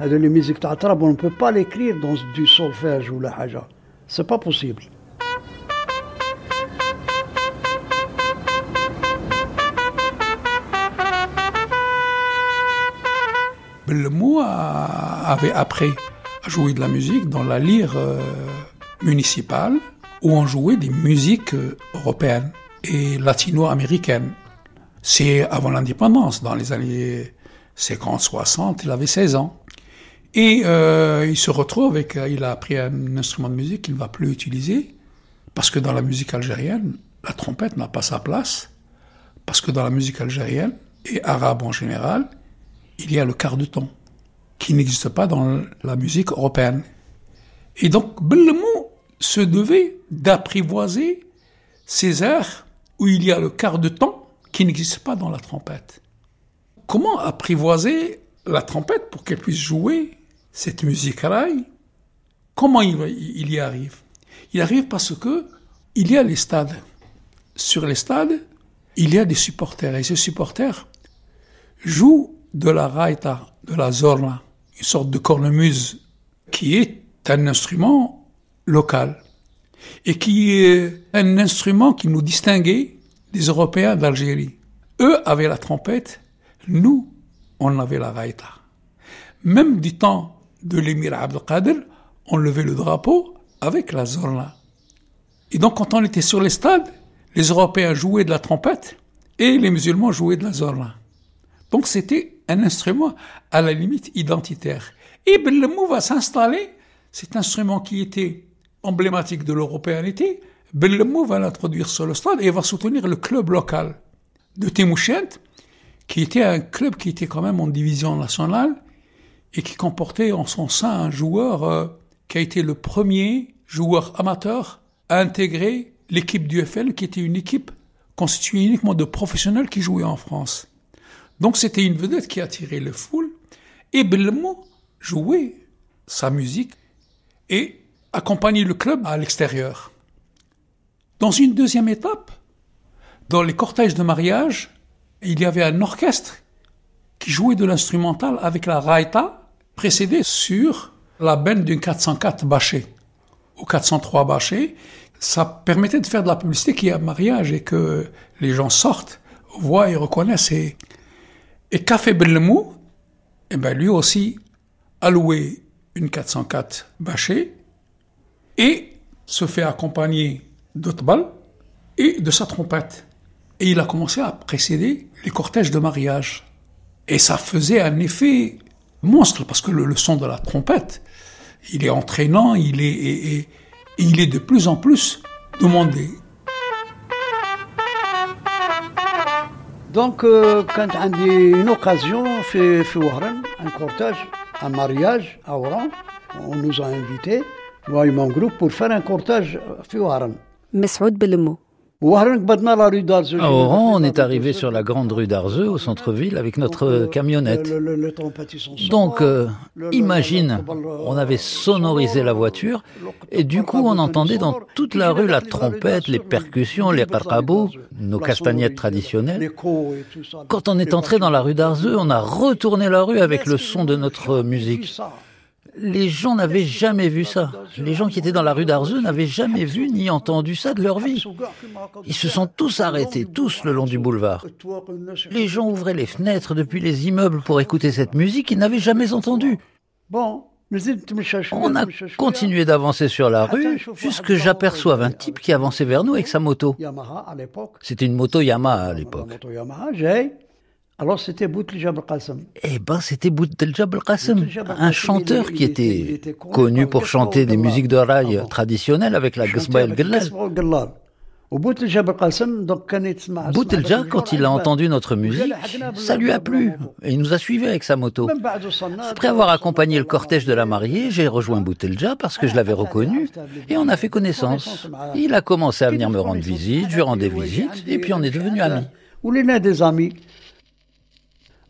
Les musiques on ne peut pas l'écrire dans du solfège ou la haja. C'est pas possible. Le mot avait appris à jouer de la musique dans la lyre euh, municipale où on jouait des musiques euh, européennes et latino-américaine. C'est avant l'indépendance, dans les années 50-60, il avait 16 ans. Et euh, il se retrouve avec, il a appris un instrument de musique qu'il ne va plus utiliser, parce que dans la musique algérienne, la trompette n'a pas sa place, Parce que dans la musique algérienne et arabe en général, il y a le quart de ton qui n'existe pas dans la musique européenne. Et donc, Bellemou se devait d'apprivoiser ces airs où il y a le quart de temps qui n'existe pas dans la trompette. Comment apprivoiser la trompette pour qu'elle puisse jouer cette musique rail Comment il y arrive? Il arrive parce que il y a les stades. Sur les stades, il y a des supporters et ces supporters jouent de la raita, de la zorla, une sorte de cornemuse qui est un instrument local et qui est un instrument qui nous distinguait des Européens d'Algérie. Eux avaient la trompette, nous, on avait la raïta. Même du temps de l'émir Abdelkader, on levait le drapeau avec la zorla. Et donc quand on était sur les stades, les Européens jouaient de la trompette et les musulmans jouaient de la zorla. Donc c'était un instrument à la limite identitaire. Et Bellemou va s'installer, cet instrument qui était emblématique de l'européanité, Bellemou va l'introduire sur le stade et va soutenir le club local de Temouchent, qui était un club qui était quand même en division nationale et qui comportait en son sein un joueur euh, qui a été le premier joueur amateur à intégrer l'équipe du FL, qui était une équipe constituée uniquement de professionnels qui jouaient en France. Donc c'était une vedette qui attirait le foule et Bellemou jouait sa musique et accompagnait le club à l'extérieur. Dans une deuxième étape, dans les cortèges de mariage, il y avait un orchestre qui jouait de l'instrumental avec la raïta, précédé sur la benne d'une 404 bâché ou 403 bâché. Ça permettait de faire de la publicité qu'il y a un mariage et que les gens sortent, voient et reconnaissent. Et, et Café Bellemou, eh ben lui aussi a loué une 404 bâché et se fait accompagner d'Otbal et de sa trompette. Et il a commencé à précéder les cortèges de mariage. Et ça faisait un effet monstre, parce que le, son de la trompette, il est entraînant, il est, il est de plus en plus demandé. Donc, euh, quand on a une occasion, fait, fait un cortège, un mariage à Oran, on nous a invités, moi et mon groupe, pour faire un cortège à Oran. On est arrivé sur la grande rue d'Arzeux, au centre-ville, avec notre camionnette. Donc, euh, imagine, on avait sonorisé la voiture, et du coup, on entendait dans toute la rue la trompette, les percussions, les qarqabous, nos castagnettes traditionnelles. Quand on est entré dans la rue d'Arzeux, on a retourné la rue avec le son de notre musique les gens n'avaient jamais vu ça. Les gens qui étaient dans la rue d'Arzeux n'avaient jamais vu ni entendu ça de leur vie. Ils se sont tous arrêtés, tous le long du boulevard. Les gens ouvraient les fenêtres depuis les immeubles pour écouter cette musique qu'ils n'avaient jamais entendue. On a continué d'avancer sur la rue jusque j'aperçoive un type qui avançait vers nous avec sa moto. C'était une moto Yamaha à l'époque. Alors c'était Bouteljab Qassem. Eh ben c'était Bouteljab Qassem, un chanteur qui était connu pour chanter des musiques de rail traditionnelles avec la Ghasba el. Boutelja, quand il a entendu notre musique, ça lui a plu et il nous a suivis avec sa moto. Après avoir accompagné le cortège de la mariée, j'ai rejoint Boutelja parce que je l'avais reconnu et on a fait connaissance. Il a commencé à venir me rendre visite, je lui rendais visite et puis on est devenus amis. Des amis.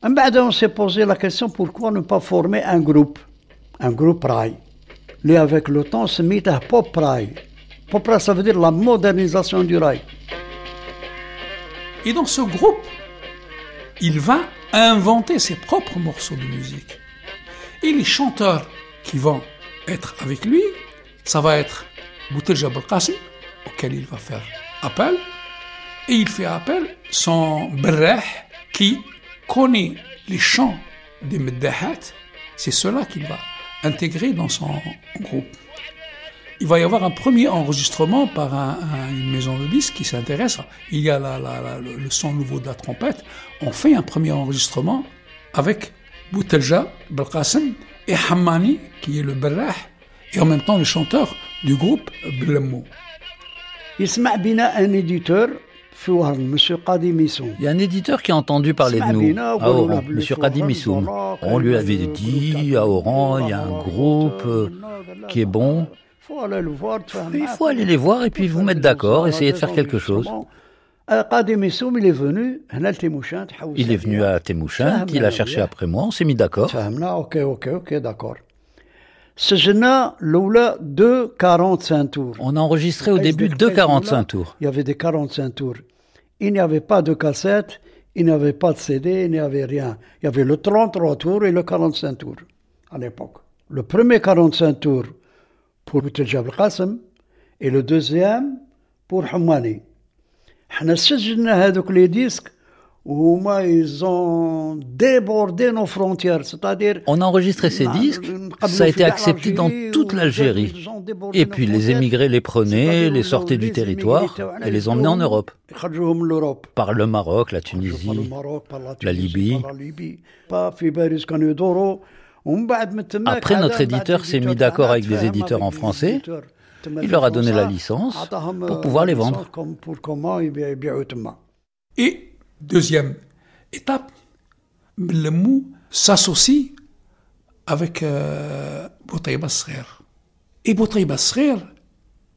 On s'est posé la question pourquoi ne pas former un groupe, un groupe rail. Lui, avec le temps, se mit à pop rail. Pop rail, ça veut dire la modernisation du rail. Et dans ce groupe, il va inventer ses propres morceaux de musique. Et les chanteurs qui vont être avec lui, ça va être Boutel Jabal Qasim, auquel il va faire appel. Et il fait appel son Berreh, qui connaît les chants des Meddahat, c'est cela qu'il va intégrer dans son groupe. Il va y avoir un premier enregistrement par une maison de disques qui s'intéresse. Il y a le, son nouveau de la trompette. On fait un premier enregistrement avec Boutelja, Belqasem et Hammani, qui est le Berrah, et en même temps le chanteur du groupe Blemmo. Il se met un éditeur Il y a un éditeur qui a entendu parler de nous à Oran, M. Qadim Issoum. On lui avait dit à Oran, il y a un groupe euh, qui est bon. Il faut aller les voir et puis vous mettre d'accord, essayer de faire quelque chose. il est venu Il est venu à Temouchant, il a cherché après moi, on s'est mis d'accord de 45 tours. On a enregistré au début de 45 tours. Il y avait des 45 tours. Il n'y avait pas de cassette, il n'y avait pas de CD, il n'y avait rien. Il y avait le 33 tours et le 45 tours à l'époque. Le premier 45 tours pour Jabal Qasim et le deuxième pour Hamani. On a les disques on a enregistré ces disques, ça a été accepté dans toute l'Algérie. Et puis les émigrés les prenaient, les sortaient du territoire et les emmenaient en Europe. Par le Maroc, la Tunisie, la Libye. Après, notre éditeur s'est mis d'accord avec des éditeurs en français. Il leur a donné la licence pour pouvoir les vendre. Et Deuxième étape, le mou s'associe avec euh, Boutaïba Et Boutaïba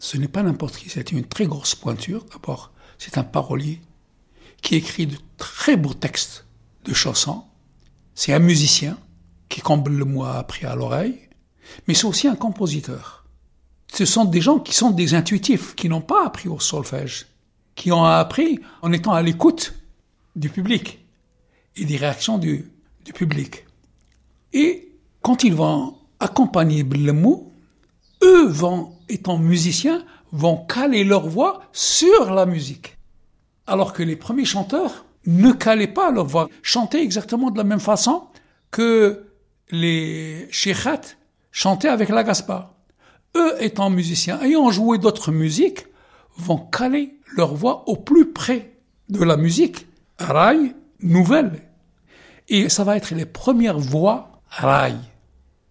ce n'est pas n'importe qui, c'est une très grosse pointure. D'abord, c'est un parolier qui écrit de très beaux textes de chansons. C'est un musicien qui, comme le mot appris à l'oreille, mais c'est aussi un compositeur. Ce sont des gens qui sont des intuitifs, qui n'ont pas appris au solfège, qui ont appris en étant à l'écoute du public et des réactions du, public. Et quand ils vont accompagner le mot, eux vont, étant musiciens, vont caler leur voix sur la musique. Alors que les premiers chanteurs ne calaient pas leur voix, chantaient exactement de la même façon que les sheikhats chantaient avec la gaspa. Eux étant musiciens, ayant joué d'autres musiques, vont caler leur voix au plus près de la musique rail nouvelle. Et ça va être les premières voix rail.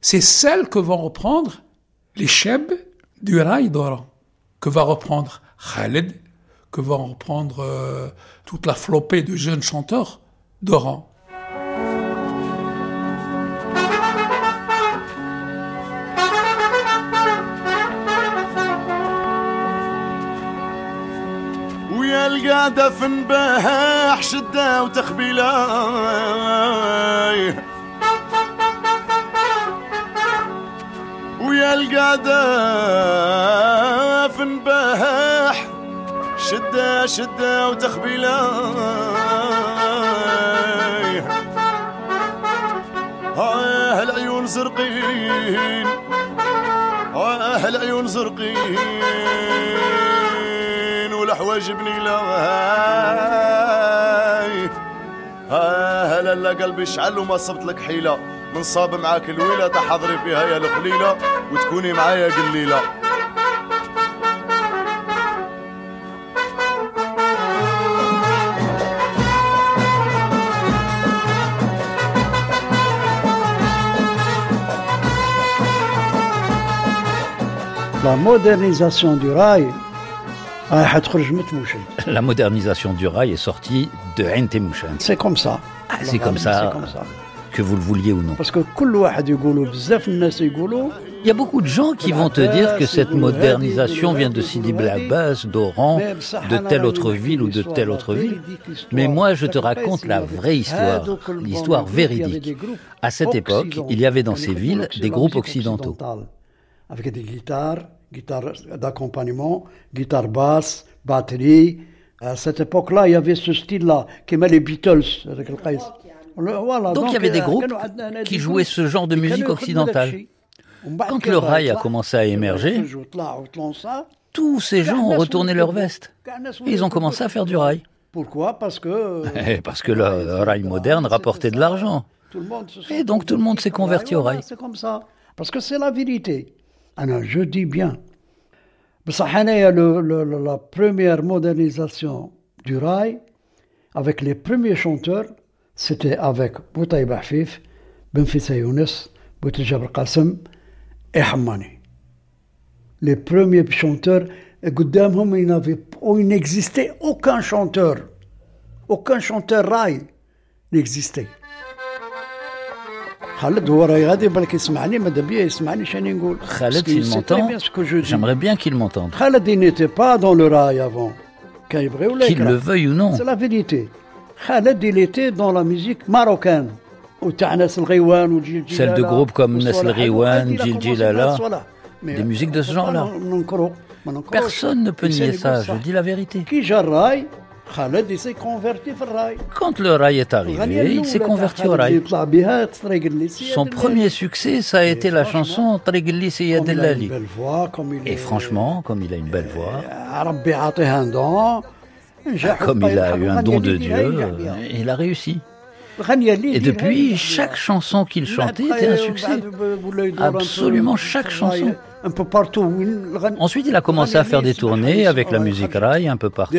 C'est celles que vont reprendre les chebs du rail d'Oran, que va reprendre Khaled, que va reprendre euh, toute la flopée de jeunes chanteurs d'Oran. القعدة في نباح شدة وتخبيلة ويا القعدة في نباح شدة شدة وتخبيلة ها العيون زرقين ها العيون زرقين. والحوايج بنيلة هلا لا قلبي شعل وما صبت لك حيلة. نصاب معاك الويلة تحضري فيها يا الخليلة وتكوني معايا قليلة. La modernisation du rail La modernisation du rail est sortie de Ain C'est comme ça. Ah, c'est comme ça. Que vous le vouliez ou non. Parce que il y a beaucoup de gens qui vont te dire que cette modernisation vient de Sidi Blabas, d'Oran, de telle autre ville ou de telle autre ville. Mais moi, je te raconte la vraie histoire, l'histoire véridique. À cette époque, il y avait dans ces villes des groupes occidentaux. Avec des guitares, guitare d'accompagnement, guitare basse, batterie. À cette époque-là, il y avait ce style-là, qui met les Beatles avec le voilà, donc, il y avait des euh, groupes qui jouaient ce genre de musique occidentale. Quand le rail a commencé à émerger, tous ces gens ont retourné leur veste. Et ils ont commencé à faire du rail. Pourquoi Parce que... Eh, parce que le rail moderne rapportait de l'argent. Et donc tout le monde s'est converti au rail. C'est comme ça. Parce que c'est la vérité. Je dis bien. Le, la première modernisation du rail, avec les premiers chanteurs, c'était avec Boutaïb Afif, Benfissa Younes, Boutejab Qassem et Hammani. Les premiers chanteurs, oh, il n'existait aucun chanteur. Aucun chanteur rail n'existait. Khaled il m'entend. J'aimerais bien qu'il m'entende. Khaled il n'était pas dans le rail avant. Qu'il le veuille ou non. C'est la vérité. Khaled il était dans la musique marocaine. Celle de groupes comme Nasl Riwan, Djil Jilala, des musiques de ce genre-là. Personne ne peut nier ça, je dis la vérité. Qui Khaled s'est converti au rail. Quand le rail est arrivé, il s'est converti au rail. Son premier succès, ça a été la chanson Treglissi Delali. Et franchement, comme il a une belle voix, comme il a eu un don de Dieu, il a réussi. Et depuis, chaque chanson qu'il chantait était un succès. Absolument chaque chanson. Ensuite, il a commencé à faire des tournées avec la musique rail un peu partout.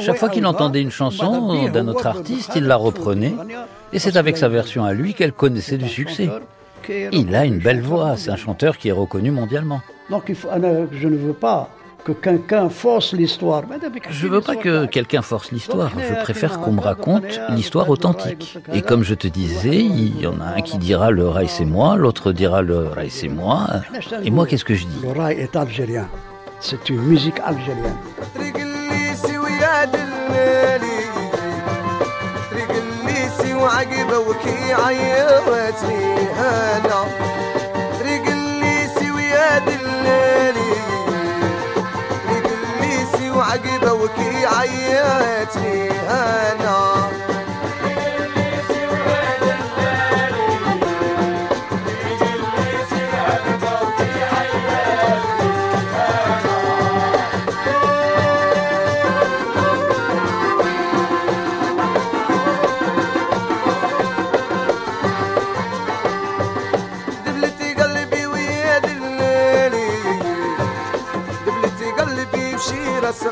Chaque fois qu'il entendait une chanson d'un autre artiste, il la reprenait. Et c'est avec sa version à lui qu'elle connaissait du succès. Il a une belle voix, c'est un chanteur qui est reconnu mondialement. Donc je ne veux pas que quelqu'un force l'histoire. Je veux pas que quelqu'un force l'histoire, je préfère qu'on me raconte l'histoire authentique. Et comme je te disais, il y en a un qui dira le rail c'est moi, l'autre dira le rail c'est moi. Et moi qu'est-ce que je dis? Le rail est algérien. C'est une musique algérienne. عجبه وكي عياتي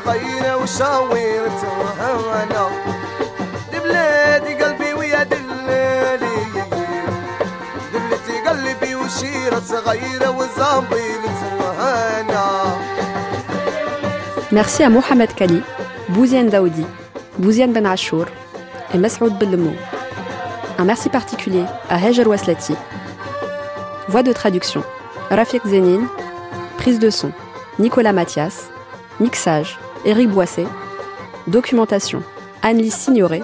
بشيرة صغيرة وشاويرة هوانا دبلتي قلبي ويا دلالي دبلتي قلبي وشيرة صغيرة وزامبيلة هوانا Merci à Mohamed Kali, Bouziane Daoudi, Bouziane Ben Achour et Mesroud Bellemou. Un merci particulier à Hej Waslati. Voix de traduction Rafik Zénine. Prise de son Nicolas Mathias. Mixage Éric Boisset. Documentation Anne-Lise Signoret.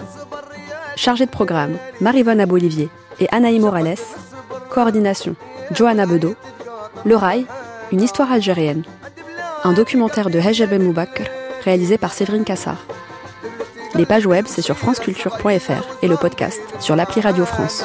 Chargée de programme Marivonne Abolivier et Anaï Morales. Coordination Johanna Bedeau. Le Rail, une histoire algérienne. Un documentaire de Hej Ben Moubakr réalisé par Séverine Cassard. Les pages web, c'est sur franceculture.fr et le podcast sur l'appli Radio France.